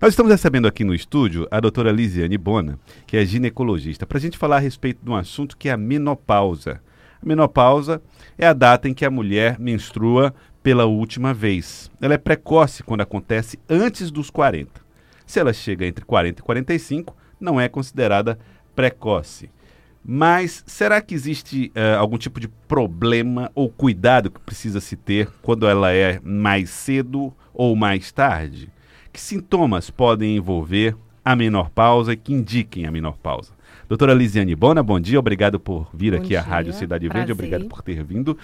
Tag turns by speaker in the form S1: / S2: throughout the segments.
S1: Nós estamos recebendo aqui no estúdio a doutora Lisiane Bona, que é ginecologista, para a gente falar a respeito de um assunto que é a menopausa. A menopausa é a data em que a mulher menstrua pela última vez. Ela é precoce quando acontece antes dos 40. Se ela chega entre 40 e 45, não é considerada precoce. Mas será que existe uh, algum tipo de problema ou cuidado que precisa se ter quando ela é mais cedo ou mais tarde? Que sintomas podem envolver a menopausa e que indiquem a menopausa? Doutora Lisiane Bona, bom dia, obrigado por vir bom aqui dia, à Rádio Cidade prazer. Verde, obrigado por ter vindo.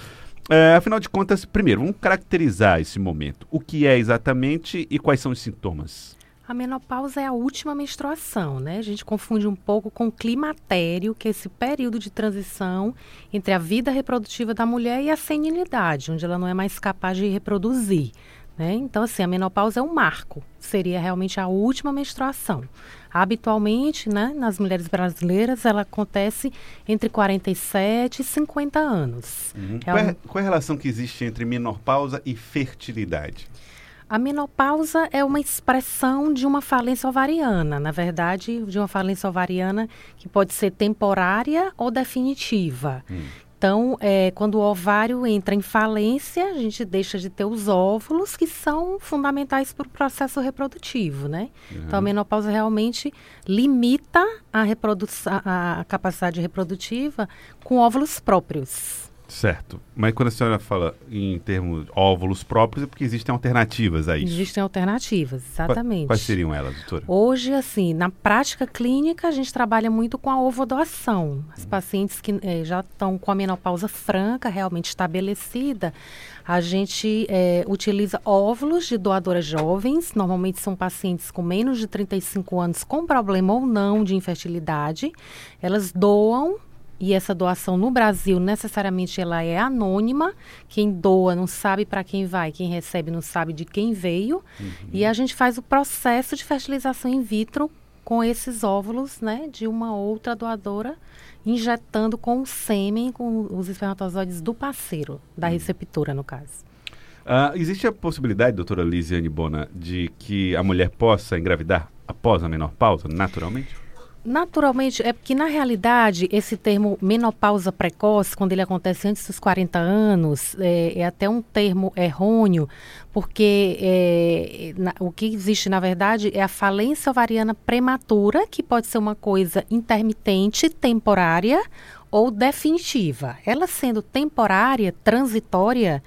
S1: É, afinal de contas, primeiro, vamos caracterizar esse momento. O que é exatamente e quais são os sintomas?
S2: A menopausa é a última menstruação, né? A gente confunde um pouco com o climatério, que é esse período de transição entre a vida reprodutiva da mulher e a senilidade, onde ela não é mais capaz de reproduzir. Né? Então, assim, a menopausa é um marco, seria realmente a última menstruação. Habitualmente, né, nas mulheres brasileiras, ela acontece entre 47 e 50 anos.
S1: Uhum. É qual, é, qual é a relação que existe entre menopausa e fertilidade?
S2: A menopausa é uma expressão de uma falência ovariana, na verdade, de uma falência ovariana que pode ser temporária ou definitiva. Hum. Então, é, quando o ovário entra em falência, a gente deixa de ter os óvulos, que são fundamentais para o processo reprodutivo, né? Uhum. Então, a menopausa realmente limita a, a, a capacidade reprodutiva com óvulos próprios.
S1: Certo. Mas quando a senhora fala em termos óvulos próprios, é porque existem alternativas a isso.
S2: Existem alternativas, exatamente.
S1: Quais, seriam elas, doutora?
S2: Hoje, assim, na prática clínica, a gente trabalha muito com a ovodoação. As hum. pacientes que eh, já estão com a menopausa franca, realmente estabelecida, a gente eh, utiliza óvulos de doadoras jovens. Normalmente são pacientes com menos de 35 anos, com problema ou não de infertilidade. Elas doam e essa doação no Brasil necessariamente ela é anônima. Quem doa não sabe para quem vai, quem recebe não sabe de quem veio. Uhum. E a gente faz o processo de fertilização in vitro com esses óvulos, né, de uma outra doadora, injetando com o sêmen, com os espermatozoides do parceiro, da uhum. receptora, no caso.
S1: Uh, existe a possibilidade, doutora Lisiane Bona, de que a mulher possa engravidar após a menopausa, naturalmente?
S2: Naturalmente, é porque na realidade esse termo menopausa precoce, quando ele acontece antes dos 40 anos, é, é até um termo errôneo, porque é, na, o que existe na verdade é a falência ovariana prematura, que pode ser uma coisa intermitente, temporária ou definitiva. Ela sendo temporária, transitória,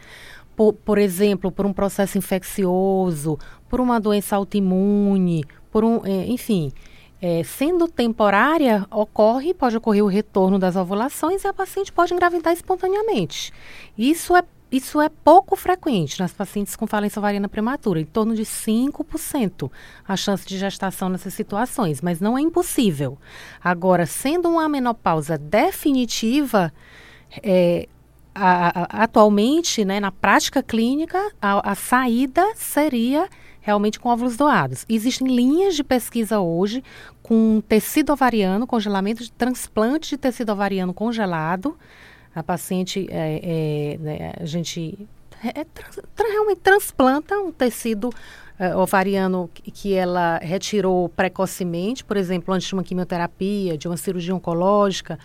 S2: por, por exemplo, por um processo infeccioso, por uma doença autoimune, por um, é, enfim é, sendo temporária, ocorre, pode ocorrer o retorno das ovulações e a paciente pode engravidar espontaneamente. Isso é, isso é pouco frequente nas pacientes com falência ovariana prematura, em torno de 5% a chance de gestação nessas situações, mas não é impossível. Agora, sendo uma menopausa definitiva, é, a, a, atualmente, né, na prática clínica, a, a saída seria realmente com óvulos doados. Existem linhas de pesquisa hoje com tecido ovariano, congelamento de transplante de tecido ovariano congelado. A paciente, é, é, né, a gente é, realmente transplanta um tecido é, ovariano que, que ela retirou precocemente, por exemplo, antes de uma quimioterapia, de uma cirurgia oncológica,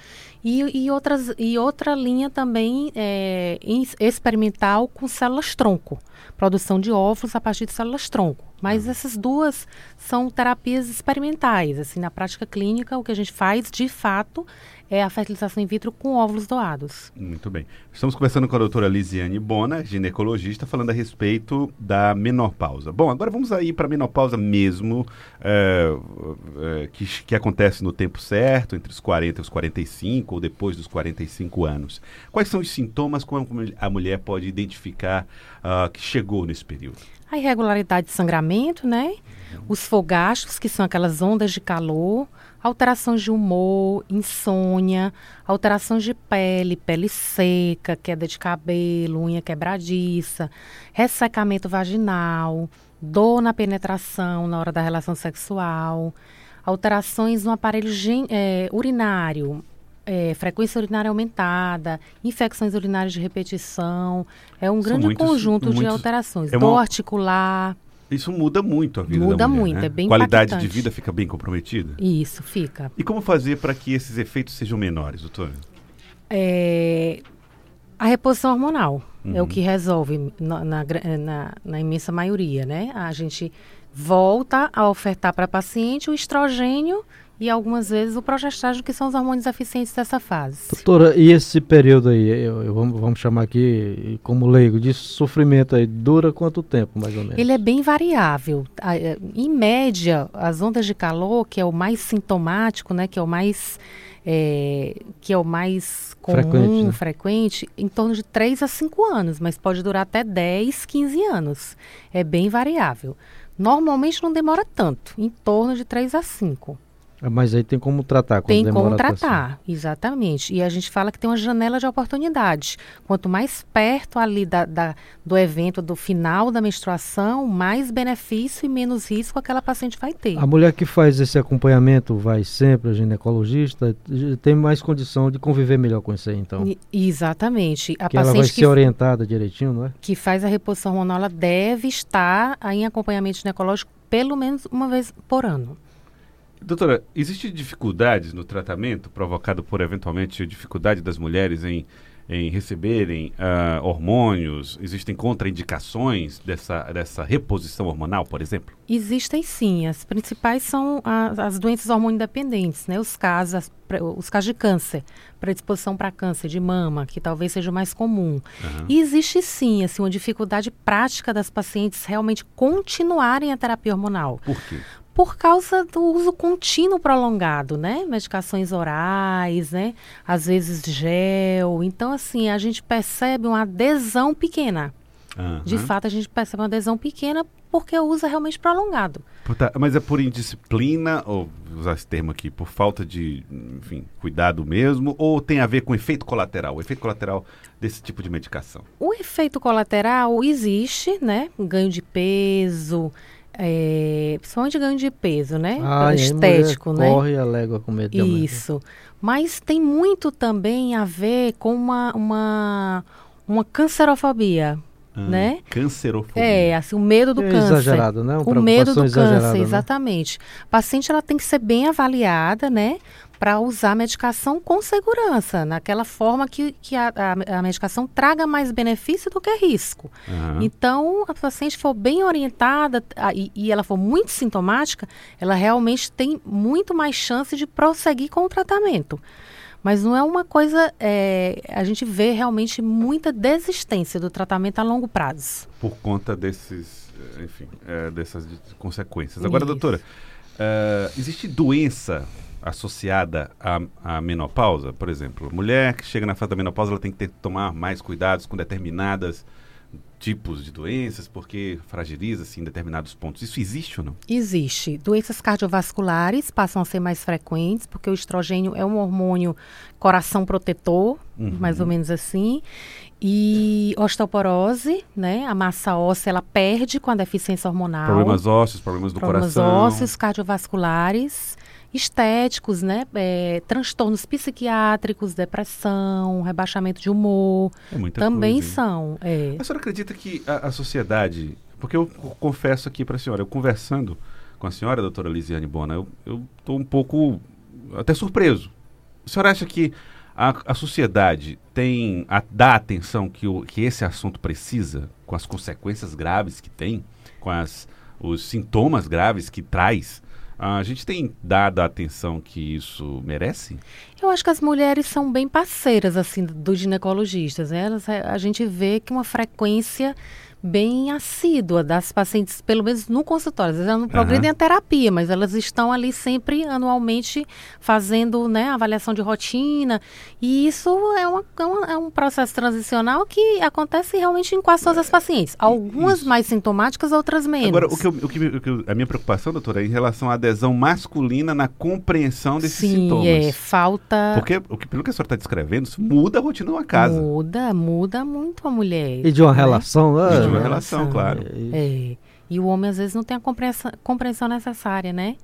S2: e, e, outras, e outra linha também é, experimental com células tronco, produção de óvulos a partir de células tronco. Mas uhum. essas duas são terapias experimentais. Assim, na prática clínica, o que a gente faz, de fato, é a fertilização in vitro com óvulos doados.
S1: Muito bem. Estamos conversando com a doutora Lisiane Bona, ginecologista, falando a respeito da menopausa. Bom, agora vamos aí para a menopausa mesmo, é, é, que, que acontece no tempo certo, entre os 40 e os 45, ou depois dos 45 anos. Quais são os sintomas, como a mulher pode identificar uh, que chegou nesse período?
S2: A irregularidade de sangramento, né? Uhum. Os fogachos, que são aquelas ondas de calor, alterações de humor, insônia, alterações de pele, pele seca, queda de cabelo, unha quebradiça, ressecamento vaginal, dor na penetração na hora da relação sexual, alterações no aparelho é, urinário, é, frequência urinária aumentada, infecções urinárias de repetição, é um São grande muitos, conjunto muitos, de alterações, é uma... dor articular.
S1: Isso muda muito a vida
S2: Muda
S1: da mulher,
S2: muito,
S1: né?
S2: é bem
S1: Qualidade de
S2: impactante.
S1: vida fica bem comprometida?
S2: Isso, fica.
S1: E como fazer para que esses efeitos sejam menores, doutora?
S2: É, a reposição hormonal é
S1: Uhum.
S2: o que resolve na, na gra- na- na imensa maioria, né? A gente volta a ofertar para a paciente o estrogênio e algumas vezes o progestágeno, que são os hormônios eficientes dessa fase.
S3: Doutora, e esse período aí, eu, eu- vamos, vamos chamar aqui como leigo, de sofrimento aí, dura quanto tempo, mais ou menos?
S2: Ele é bem variável. É, Em média, as ondas de calor, que é o mais sintomático, né, que é o mais é, que é o mais comum,
S3: Frequente, né?
S2: frequente, em torno de 3 a 5 anos, mas pode durar até 10, 15 anos. É bem variável. Normalmente não demora tanto, em torno de 3 a 5.
S3: Ah, Mas aí tem como tratar
S2: Tem
S3: demora
S2: como tratar, exatamente. E a gente fala que tem uma janela de oportunidade. Quanto mais perto ali da, da- do evento, do final da menstruação, mais benefício e menos risco aquela paciente vai ter.
S3: A mulher que faz esse acompanhamento vai sempre ao ginecologista, tem mais condição de conviver melhor com isso aí, então.
S2: E- Exatamente. A
S3: que ela vai
S2: paciente que,
S3: ser orientada direitinho, não é?
S2: que faz a reposição hormonal, ela deve estar em acompanhamento ginecológico pelo menos uma vez por ano.
S1: Doutora, existe dificuldades no tratamento provocado por eventualmente dificuldade das mulheres em, em receberem ah, hormônios? Existem contraindicações dessa, dessa reposição hormonal, por exemplo?
S2: Existem sim. As principais são a- as doenças hormonodependentes, né? Os casos, as os casos de câncer, predisposição para câncer de mama, que talvez seja o mais comum.
S1: Aham.
S2: E existe sim, assim, uma dificuldade prática das pacientes realmente continuarem a terapia hormonal.
S1: Por quê?
S2: Por causa do uso contínuo prolongado, né? Medicações orais, né? Às vezes gel. Então, assim, a gente percebe uma adesão pequena. De
S1: Aham.
S2: fato, a gente percebe uma adesão pequena porque o uso é realmente prolongado.
S1: Tá, mas é por indisciplina, ou vou usar esse termo aqui, por falta de, enfim, cuidado mesmo, ou tem a ver com efeito colateral? O efeito colateral desse tipo de medicação?
S2: O efeito colateral existe, né? Ganho de peso, é, principalmente ganho de peso, né?
S3: Ah, a
S2: estético, né?
S3: Corre a légua com medo de.
S2: Isso. Mas tem muito também a ver com uma, uma, uma cancerofobia,
S1: Ah,
S2: né?
S1: Cancerofobia.
S2: É, assim, o medo do
S3: É
S2: câncer.
S3: exagerado, né? Uma
S2: O medo do câncer,
S3: né?
S2: exatamente. A paciente ela tem que ser bem avaliada, né? Para usar a medicação com segurança, naquela forma que, que a, a, a medicação traga mais benefício do que risco.
S1: Aham.
S2: Então, a paciente for bem orientada a- e, e ela for muito sintomática, ela realmente tem muito mais chance de prosseguir com o tratamento. Mas não é uma coisa. é, a gente vê realmente muita desistência do tratamento a longo prazo.
S1: por conta desses, eh, enfim, eh, dessas consequências. Agora,
S2: Isso.
S1: doutora, eh, existe doença associada à, à menopausa? Por exemplo, mulher que chega na fase da menopausa, ela tem que ter, tomar mais cuidados com determinadas tipos de doenças, porque fragiliza-se em determinados pontos. Isso existe ou não?
S2: Existe. Doenças cardiovasculares passam a ser mais frequentes, porque o estrogênio é um hormônio coração protetor,
S1: Uhum.
S2: mais ou menos assim. E osteoporose, né? A massa óssea, ela perde com a deficiência hormonal.
S1: Problemas ósseos, problemas do
S2: problemas
S1: coração.
S2: ósseos, cardiovasculares, estéticos, né? É, transtornos psiquiátricos, depressão, rebaixamento de humor,
S1: É muita
S2: também
S1: coisa,
S2: são. é.
S1: A senhora acredita que a, a sociedade. Porque eu confesso aqui para a senhora, eu conversando com a senhora, doutora Lisiane Bona, eu estou um pouco até surpreso. A senhora acha que a, a sociedade tem a, dá a atenção que, o, que esse assunto precisa, com as consequências graves que tem, com as, os sintomas graves que traz? A gente tem dado a atenção que isso merece?
S2: Eu acho que as mulheres são bem parceiras, assim, dos ginecologistas. Elas, a gente vê que uma frequência bem assídua das pacientes, pelo menos no consultório. Às vezes elas não progridem a terapia, mas elas estão ali sempre anualmente fazendo né, avaliação de rotina. E isso é, uma, é, é um processo transicional que acontece realmente em quase todas as pacientes. Algumas
S1: isso.
S2: mais sintomáticas, outras menos.
S1: Agora, o que, eu- o que o que a minha preocupação, doutora, é em relação à adesão masculina na compreensão desses
S2: Sim,
S1: sintomas.
S2: é falta.
S1: Porque, o que, pelo que a senhora está descrevendo, isso muda a rotina de uma casa.
S2: Muda, muda muito a mulher.
S3: E de uma
S2: né?
S3: relação, né?
S1: E
S2: É,
S1: relação,
S2: relação.
S1: claro.
S2: É. E o homem às vezes não tem a compreensão, compreensão necessária, né?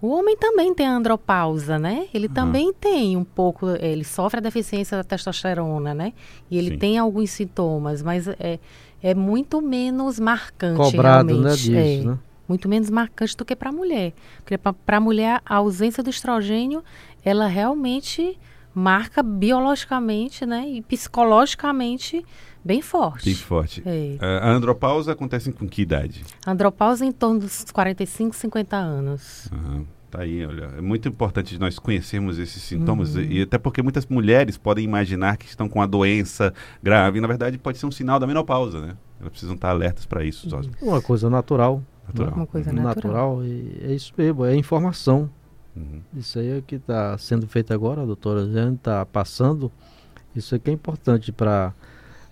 S2: O homem também tem a andropausa, né? Ele também tem um pouco, ele sofre a deficiência da testosterona, né? E ele
S1: Sim.
S2: tem alguns sintomas, mas é, é muito menos marcante
S3: Cobrado, né,
S2: realmente.
S3: disso,
S2: é,
S3: né?
S2: Muito menos marcante do que para a mulher. Porque para a mulher, a ausência do estrogênio, ela realmente marca biologicamente né, e psicologicamente bem forte.
S1: Bem forte.
S2: É.
S1: A andropausa acontece com que idade?
S2: Andropausa em torno dos 45, 50 anos.
S1: Aham. Tá aí, olha. É muito importante nós conhecermos esses sintomas, e, e até porque muitas mulheres podem imaginar que estão com a doença grave, e na verdade pode ser um sinal da menopausa, né? Elas precisam estar alertas para isso. Só.
S3: Uma coisa natural.
S1: Natural.
S2: Uma coisa natural.
S3: natural. E é isso mesmo, é informação.
S1: Uhum.
S3: Isso aí é o que está sendo feito agora, a doutora Jane está passando. Isso aqui é importante para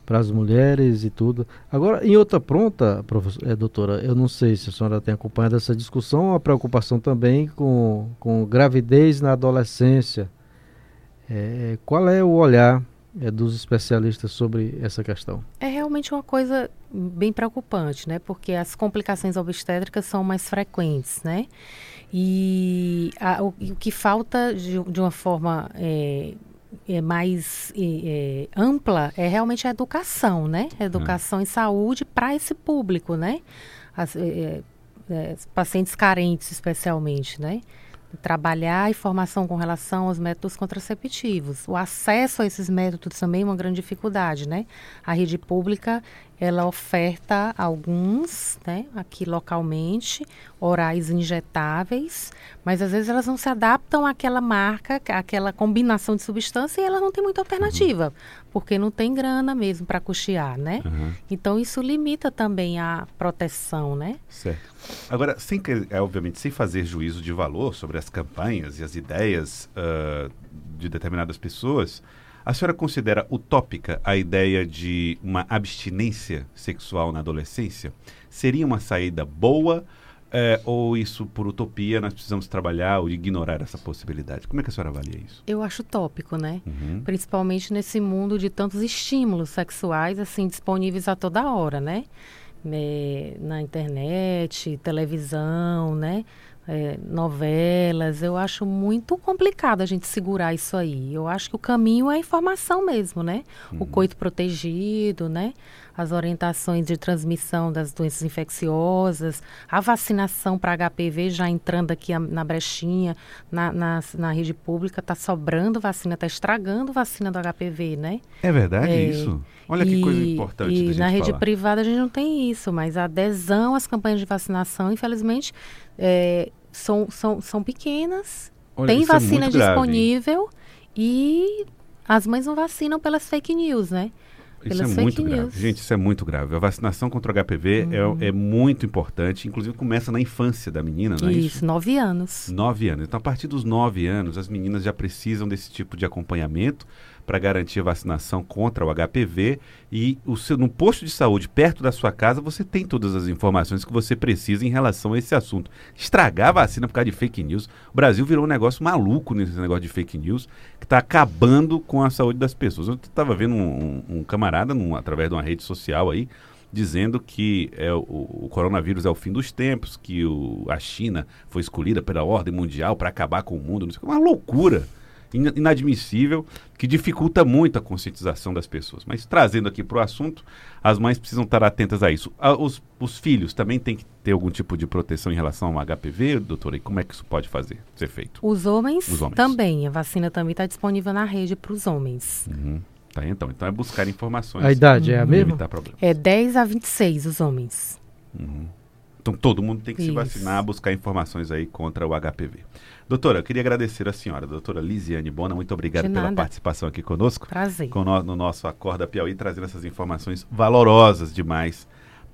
S3: para as mulheres e tudo. Agora, em outra pronta, é, doutora, eu não sei se a senhora tem acompanhado essa discussão, a preocupação também com, com gravidez na adolescência. É, qual é o olhar é, dos especialistas sobre essa questão?
S2: É realmente uma coisa bem preocupante, né? Porque as complicações obstétricas são mais frequentes, né? E a, o, o, que falta de, de uma forma é, é mais é, ampla é realmente a educação, né? Educação em saúde para esse público, né? As, é, pacientes carentes, especialmente, né? Trabalhar a informação com relação aos métodos contraceptivos. O acesso a esses métodos também é uma grande dificuldade, né? A rede pública, ela oferta alguns, né, aqui localmente, orais injetáveis, mas às vezes elas não se adaptam àquela marca, àquela combinação de substância e elas não têm muita alternativa, uhum. porque não tem grana mesmo para custear, né? Uhum. Então isso limita também a proteção, né?
S1: Certo. Agora, sem é, obviamente, sem fazer juízo de valor sobre as campanhas e as ideias uh, de determinadas pessoas, a senhora considera utópica a ideia de uma abstinência sexual na adolescência? Seria uma saída boa? É, ou isso, por utopia, nós precisamos trabalhar ou ignorar essa possibilidade? Como é que a senhora avalia isso?
S2: Eu acho utópico, né? Uhum. Principalmente nesse mundo de tantos estímulos sexuais, assim, disponíveis a toda hora, né? É, na internet, televisão, né? É, novelas, eu acho muito complicado a gente segurar isso aí. Eu acho que o caminho é a informação mesmo, né? Uhum. O coito protegido, né? As orientações de transmissão das doenças infecciosas, a vacinação para HPV já entrando aqui na brechinha, na, na, na rede pública, está sobrando vacina, está estragando vacina do HPV, né?
S1: É verdade é, isso? Olha e, que coisa importante.
S2: E na rede
S1: falar.
S2: privada a gente não tem isso, mas a adesão às campanhas de vacinação, infelizmente, é, são, são, são pequenas, Olha, tem é vacina é disponível grave, e as mães não vacinam pelas fake news, né?
S1: Isso é muito news. grave. Gente, isso é muito grave. A vacinação contra o HPV uhum. é, é, muito importante. Inclusive, começa na infância da menina, não é isso?
S2: Isso, nove anos.
S1: Nove anos. Então, a partir dos nove anos, as meninas já precisam desse tipo de acompanhamento para garantir a vacinação contra o HPV e o seu, no posto de saúde perto da sua casa você tem todas as informações que você precisa em relação a esse assunto. Estragar a vacina por causa de fake news. O Brasil virou um negócio maluco nesse negócio de fake news que está acabando com a saúde das pessoas. Eu estava vendo um, um, um camarada num, através de uma rede social aí dizendo que é, o, o, coronavírus é o fim dos tempos, que o, a China foi escolhida pela ordem mundial para acabar com o mundo. Não sei, uma loucura inadmissível, que dificulta muito a conscientização das pessoas. Mas trazendo aqui para o assunto, as mães precisam estar atentas a isso. os, os, filhos também têm que ter algum tipo de proteção em relação ao HPV, doutora? E como é que isso pode fazer, ser feito?
S2: Os homens, os homens. também. A vacina também está disponível na rede para os homens.
S1: Uhum. Tá, então. Então é buscar informações.
S3: A idade é a mesma?
S2: É 10 a 26 os homens.
S1: Uhum. Então todo mundo tem que Isso. se vacinar, buscar informações aí contra o HPV. Doutora, eu queria agradecer a senhora, doutora Lisiane Bona, muito obrigado pela participação aqui conosco.
S2: Prazer.
S1: No, no nosso Acorda Piauí, trazendo essas informações valorosas demais